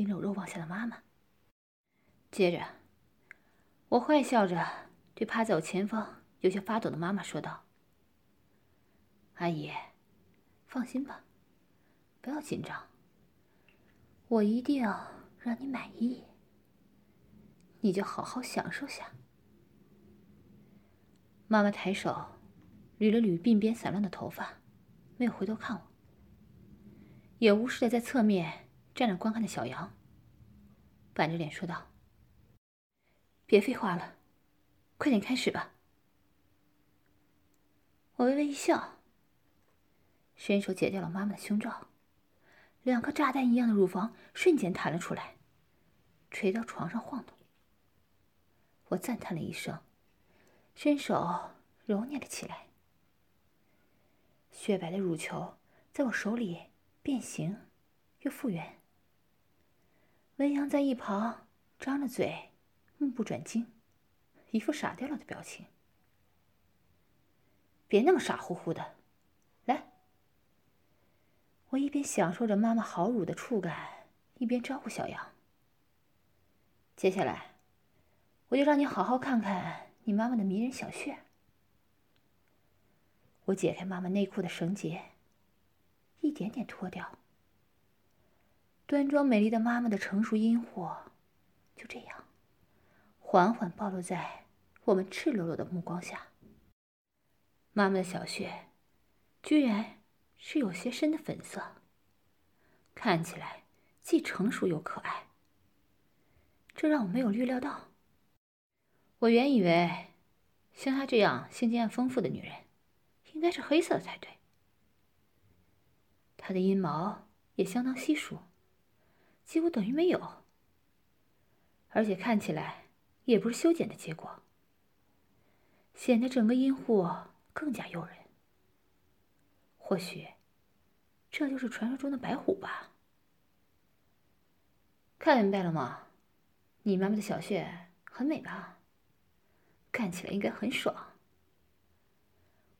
盯着肉望下的妈妈。接着，我坏笑着对趴在我前方有些发抖的妈妈说道：“阿姨，放心吧，不要紧张，我一定让你满意。你就好好享受下。”妈妈抬手捋了捋鬓边散乱的头发，没有回头看我，也无视的在侧面站着观看的小杨，板着脸说道：“别废话了，快点开始吧。”我微微一笑，伸手解掉了妈妈的胸罩，两颗炸弹一样的乳房瞬间弹了出来，垂到床上晃动。我赞叹了一声。伸手揉捏了起来，雪白的乳球在我手里变形又复原。文阳在一旁张着嘴，目不转睛，一副傻掉了的表情。别那么傻乎乎的，来！我一边享受着妈妈好乳的触感，一边招呼小杨：“接下来，我就让你好好看看。”你妈妈的迷人小穴。我解开妈妈内裤的绳结，一点点脱掉。端庄美丽的妈妈的成熟阴火，就这样，缓缓暴露在我们赤裸裸的目光下。妈妈的小穴，居然是有些深的粉色，看起来既成熟又可爱。这让我没有预料到。我原以为，像她这样性经验丰富的女人，应该是黑色才对。她的阴毛也相当稀疏，几乎等于没有，而且看起来也不是修剪的结果，显得整个阴户更加诱人。或许，这就是传说中的白虎吧？看明白了吗？你妈妈的小穴很美吧？看起来应该很爽。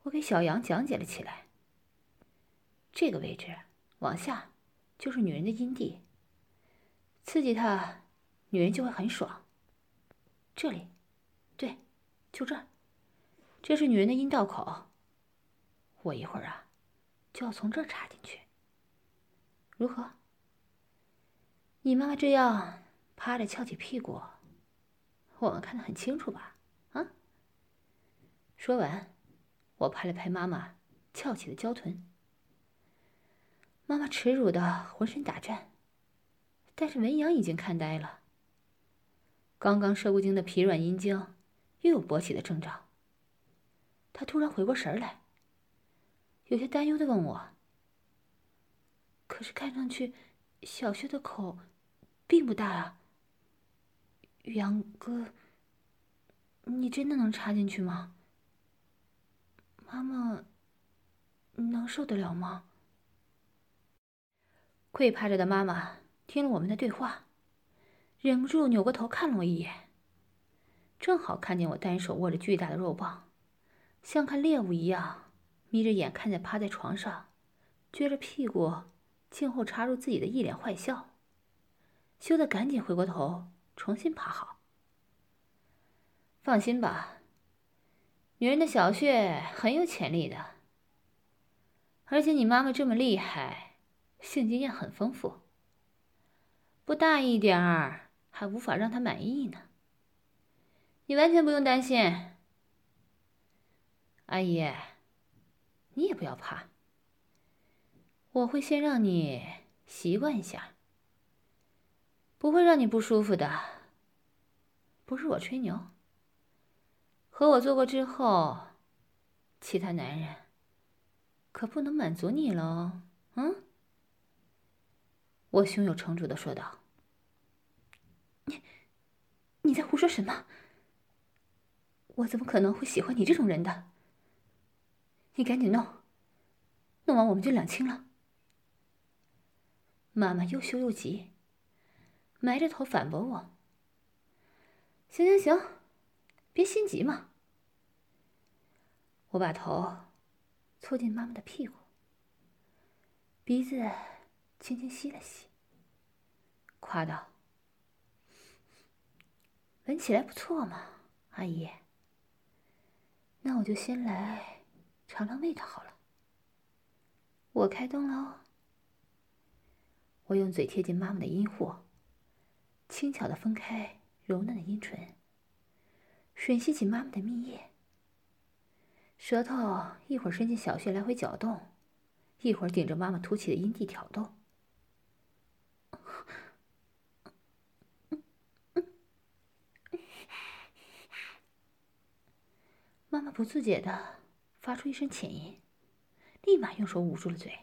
我给小杨讲解了起来。这个位置往下就是女人的阴蒂，刺激她，女人就会很爽。这里，对，就这儿，这是女人的阴道口。我一会儿啊，就要从这儿插进去。如何？你妈妈这样趴着翘起屁股，我们看得很清楚吧？啊说完，我拍了拍妈妈翘起的娇臀。妈妈耻辱的浑身打颤，但是文阳已经看呆了。刚刚射过精的疲软阴茎又有勃起的征兆。他突然回过神来，有些担忧的问我：“可是看上去小薛的口并不大啊，杨哥，你真的能插进去吗？”妈妈能受得了吗？跪趴着的妈妈听了我们的对话，忍不住扭过头看了我一眼，正好看见我单手握着巨大的肉棒，像看猎物一样眯着眼看着趴在床上，撅着屁股静候插入自己的一脸坏笑，羞得赶紧回过头重新趴好。放心吧。女人的小穴很有潜力的，而且你妈妈这么厉害，性经验很丰富，不大一点儿还无法让他满意呢。你完全不用担心，阿姨，你也不要怕，我会先让你习惯一下，不会让你不舒服的，不是我吹牛。和我做过之后，其他男人可不能满足你喽，嗯？我胸有成竹的说道。你，你在胡说什么？我怎么可能会喜欢你这种人的？你赶紧弄，弄完我们就两清了。妈妈又羞又急，埋着头反驳我：“行行行，别心急嘛。”我把头凑近妈妈的屁股，鼻子轻轻吸了吸，夸道：“闻起来不错嘛，阿姨。那我就先来尝尝味道好了。我开动喽。”我用嘴贴近妈妈的阴户，轻巧的分开柔嫩的阴唇，吮吸起妈妈的蜜液。舌头一会儿伸进小穴来回搅动，一会儿顶着妈妈凸起的阴蒂挑逗。不自觉的发出一声浅吟，立马用手捂住了嘴。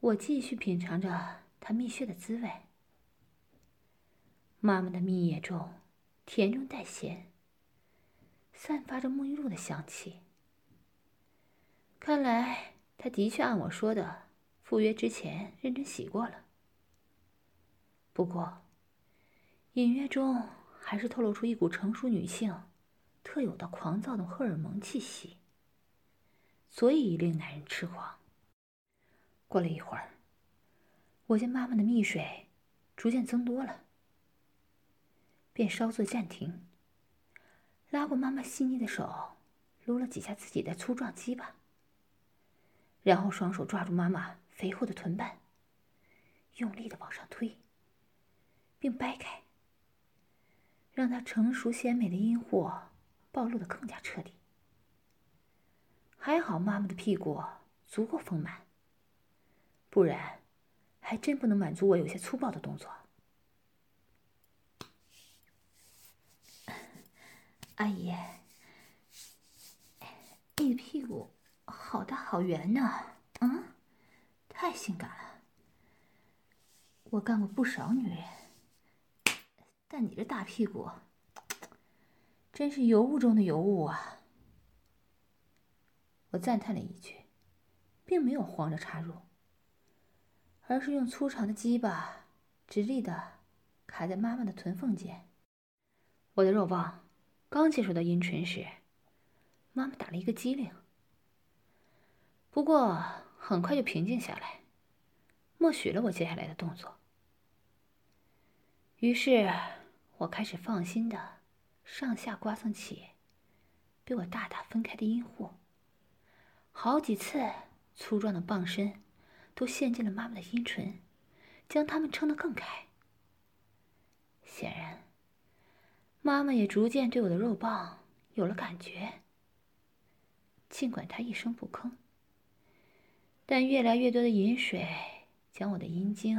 我继续品尝着她蜜穴的滋味。妈妈的蜜液中甜中带咸，散发着沐浴露的香气。看来她的确按我说的，赴约之前认真洗过了。不过，隐约中还是透露出一股成熟女性。特有的狂躁的荷尔蒙气息，所以令男人痴狂。过了一会儿，我见妈妈的蜜水逐渐增多了，便稍作暂停，拉过妈妈细腻的手，撸了几下自己的粗壮鸡巴，然后双手抓住妈妈肥厚的臀瓣，用力的往上推，并掰开，让她成熟鲜美的阴货。暴露的更加彻底。还好妈妈的屁股足够丰满，不然还真不能满足我有些粗暴的动作。阿姨，你屁股好大好圆呢，嗯，太性感了。我干过不少女人，但你这大屁股……真是尤物中的尤物啊！我赞叹了一句，并没有慌着插入，而是用粗长的鸡巴直立的卡在妈妈的臀缝间。我的肉棒刚接触到阴唇时，妈妈打了一个激灵，不过很快就平静下来，默许了我接下来的动作。于是，我开始放心的。上下刮蹭起被我大大分开的阴户，好几次粗壮的棒身都陷进了妈妈的阴唇，将它们撑得更开。显然，妈妈也逐渐对我的肉棒有了感觉。尽管她一声不吭，但越来越多的饮水将我的阴茎